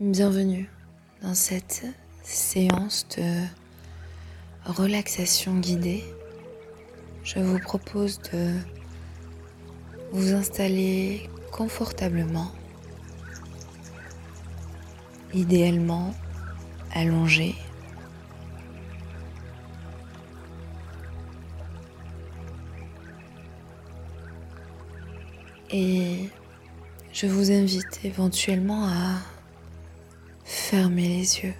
Bienvenue dans cette séance de relaxation guidée. Je vous propose de vous installer confortablement, idéalement allongé. Et je vous invite éventuellement à fermer les yeux.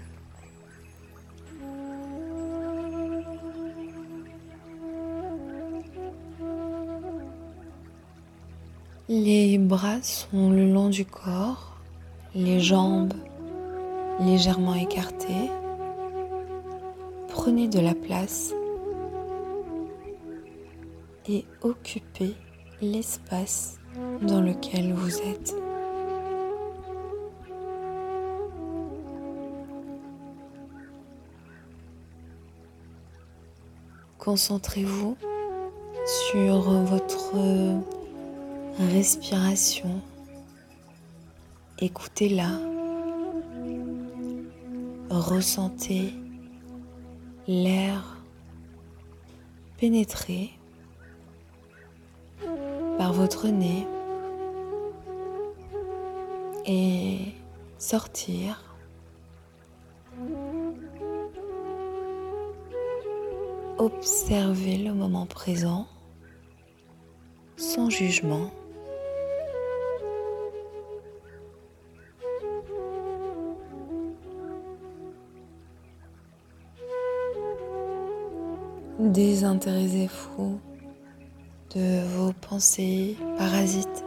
Les bras sont le long du corps, les jambes légèrement écartées. Prenez de la place et occupez l'espace dans lequel vous êtes. Concentrez-vous sur votre respiration. Écoutez-la. Ressentez l'air pénétrer par votre nez et sortir. Observez le moment présent sans jugement. Désintéressez-vous de vos pensées parasites.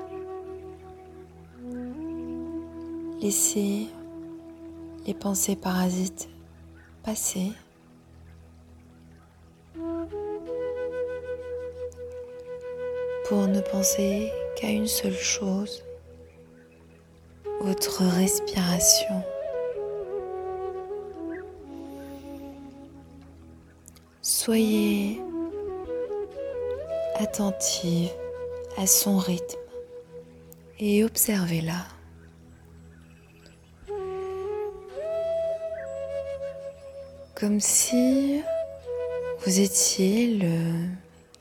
Laissez les pensées parasites passer. Pour ne penser qu'à une seule chose, votre respiration. Soyez attentive à son rythme et observez-la. Comme si vous étiez le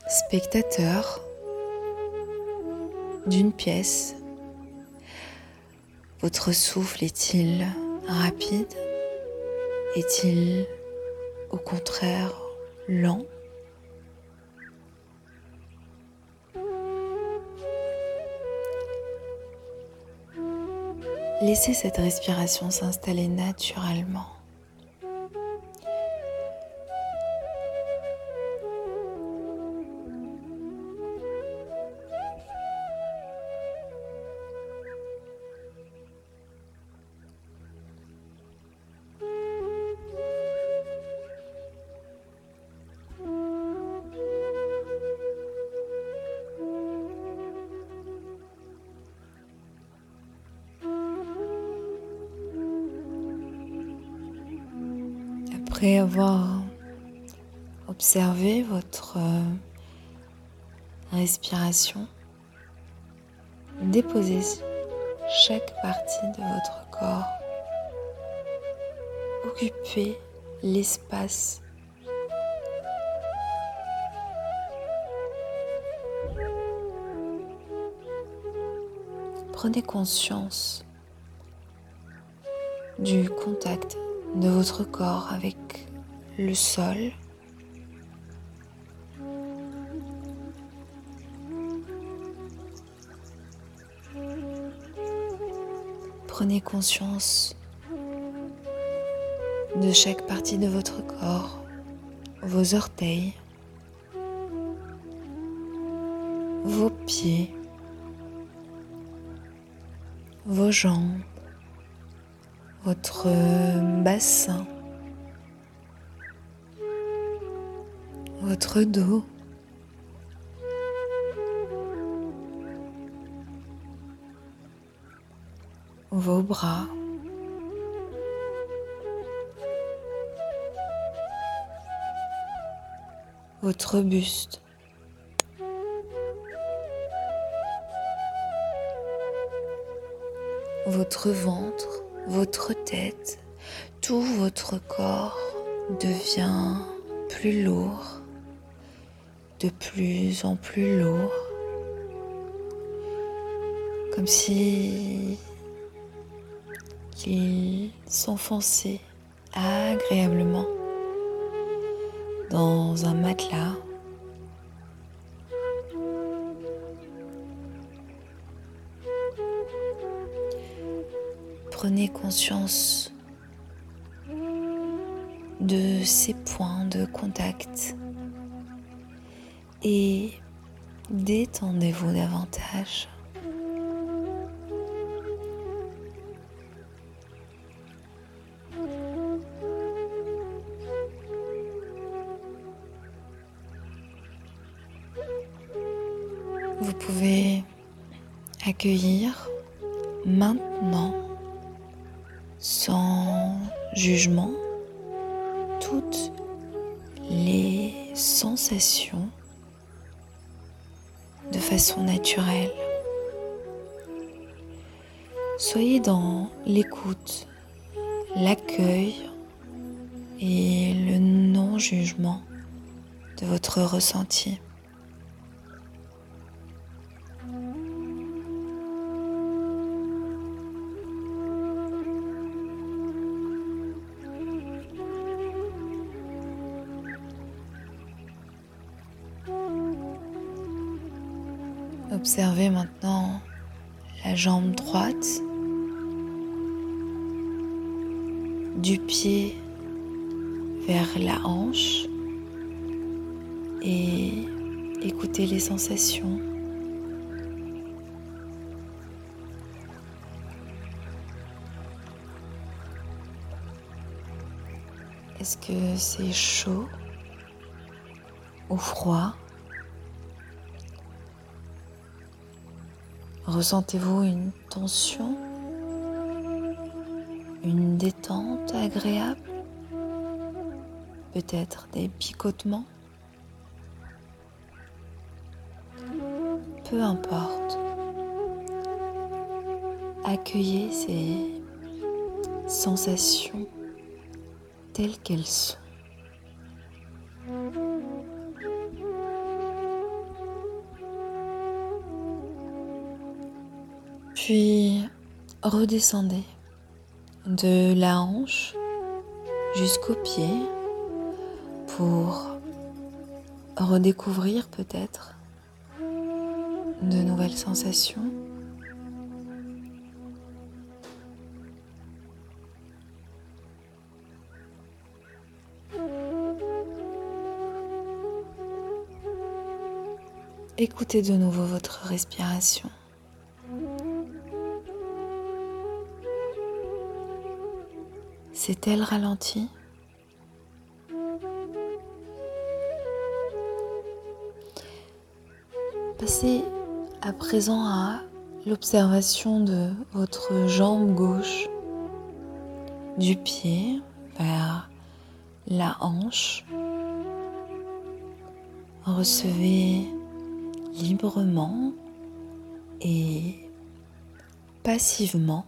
spectateur d'une pièce. Votre souffle est-il rapide? Est-il au contraire lent? Laissez cette respiration s'installer naturellement. Après avoir observé votre euh, respiration, déposez chaque partie de votre corps. Occupez l'espace. Prenez conscience du contact de votre corps avec le sol. Prenez conscience de chaque partie de votre corps, vos orteils, vos pieds, vos jambes, votre bassin, votre dos. vos bras, votre buste, votre ventre, votre tête, tout votre corps devient plus lourd, de plus en plus lourd, comme si il s'enfonçait agréablement dans un matelas prenez conscience de ces points de contact et détendez-vous davantage. Vous pouvez accueillir Soyez dans l'écoute, l'accueil et le non-jugement de votre ressenti. Observez maintenant la jambe droite du pied vers la hanche et écoutez les sensations. Est-ce que c'est chaud ou froid? Ressentez-vous une tension, une détente agréable, peut-être des picotements Peu importe. Accueillez ces sensations telles qu'elles sont. Puis redescendez de la hanche jusqu'au pied pour redécouvrir peut-être de nouvelles sensations. Écoutez de nouveau votre respiration. S'est-elle ralentie Passez à présent à l'observation de votre jambe gauche, du pied vers la hanche. Recevez librement et passivement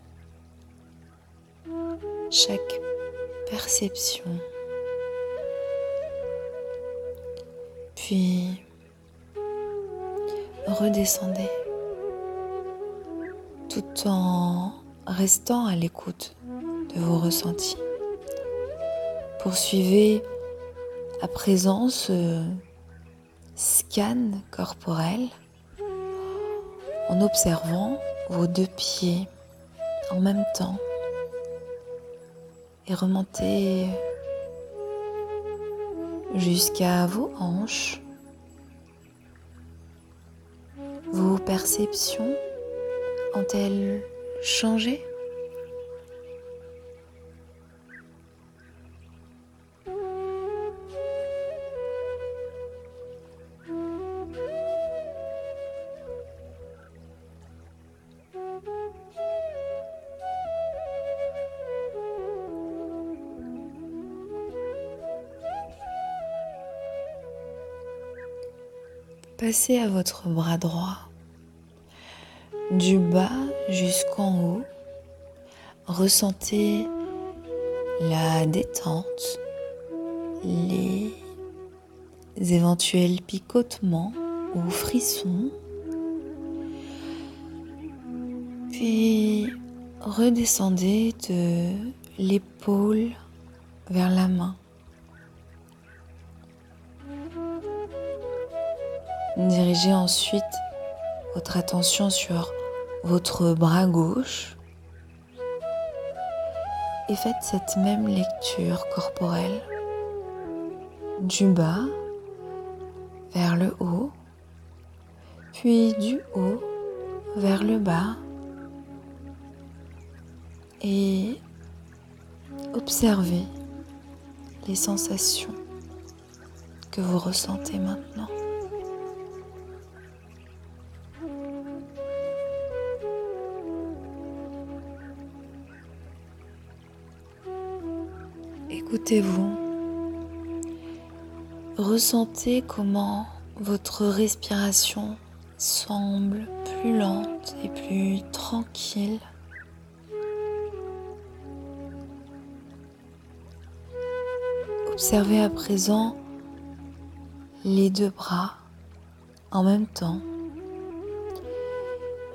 chaque Puis redescendez tout en restant à l'écoute de vos ressentis. Poursuivez à présent ce scan corporel en observant vos deux pieds en même temps et remontez jusqu'à vos hanches. Vos perceptions ont-elles changé? Passez à votre bras droit, du bas jusqu'en haut. ressentez la détente, les éventuels picotements ou frissons. Puis redescendez de l'épaule vers la main. Dirigez ensuite votre attention sur votre bras gauche et faites cette même lecture corporelle du bas vers le haut, puis du haut vers le bas et observez les sensations que vous ressentez maintenant. Écoutez-vous. Ressentez comment votre respiration semble plus lente et plus tranquille. Observez à présent les deux bras en même temps.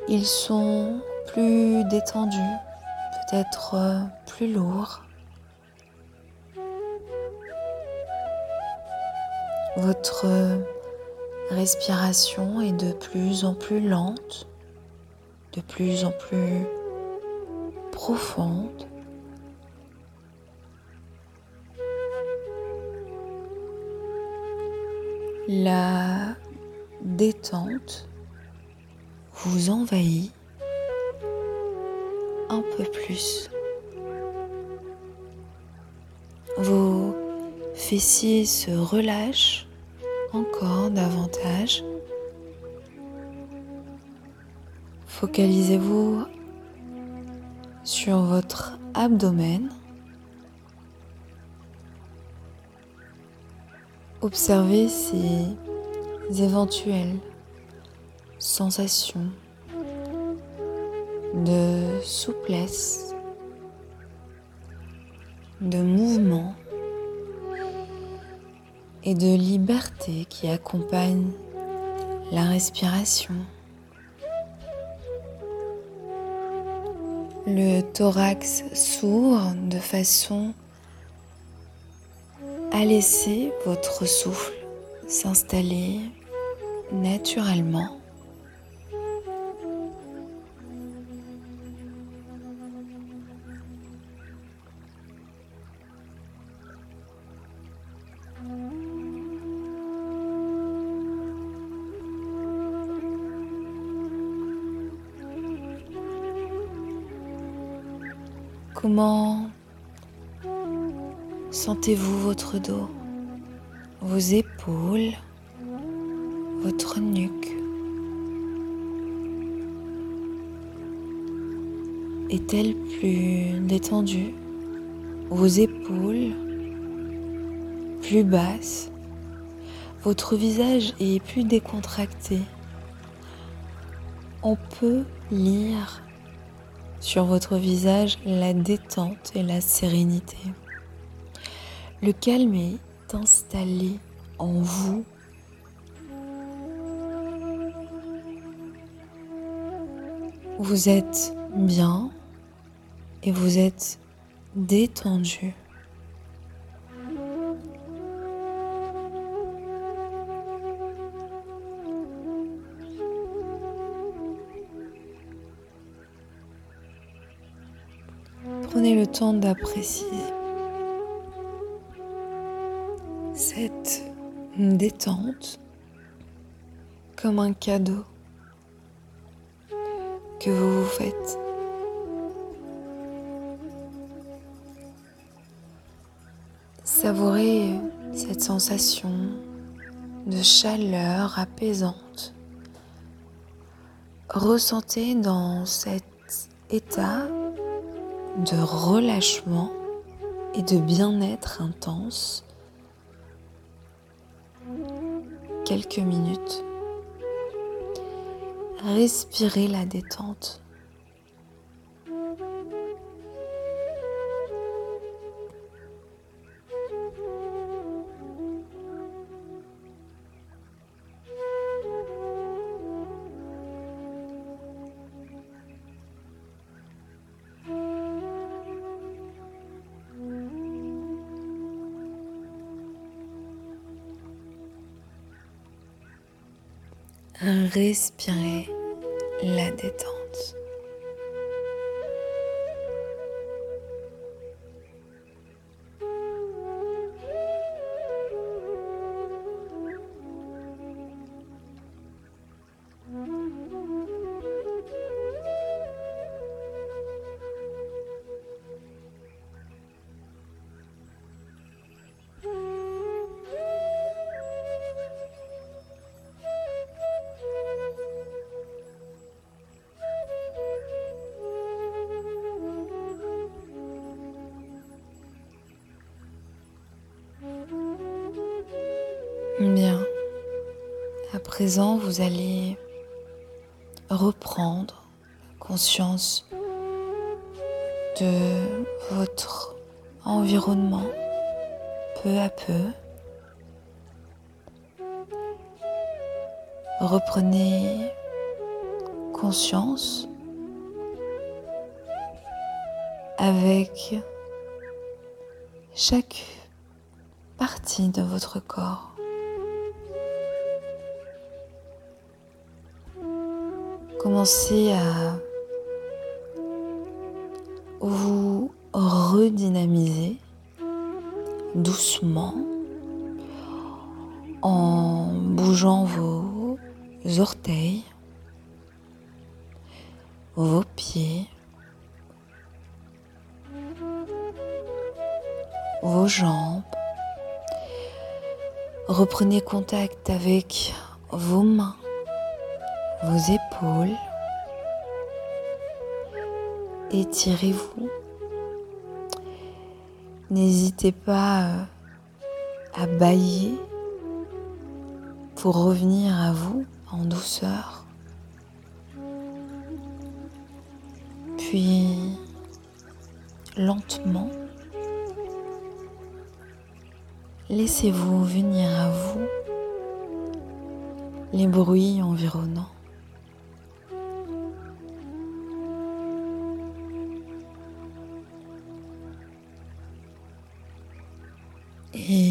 Ils sont plus détendus, peut-être plus lourds. Votre respiration est de plus en plus lente, de plus en plus profonde. La détente vous envahit un peu plus. Vos fessiers se relâchent encore davantage. Focalisez-vous sur votre abdomen. Observez ces éventuelles sensations de souplesse, de mouvement et de liberté qui accompagne la respiration. Le thorax s'ouvre de façon à laisser votre souffle s'installer naturellement Comment sentez-vous votre dos, vos épaules, votre nuque Est-elle plus détendue Vos épaules plus basses Votre visage est plus décontracté? On peut lire sur votre visage la détente et la sérénité. Le calme est installé en vous. Vous êtes bien et vous êtes détendu. Temps d'apprécier cette détente comme un cadeau que vous vous faites. Savourez cette sensation de chaleur apaisante. Ressentez dans cet état de relâchement et de bien-être intense quelques minutes. Respirez la détente. Respirez la détente. Vous allez reprendre conscience de votre environnement peu à peu. Reprenez conscience avec chaque partie de votre corps. Commencez à vous redynamiser doucement en bougeant vos orteils, vos pieds, vos jambes. Reprenez contact avec vos mains vos épaules. Étirez-vous. N'hésitez pas euh, à bailler pour revenir à vous en douceur. Puis lentement, laissez-vous venir à vous les bruits environnants. Yeah.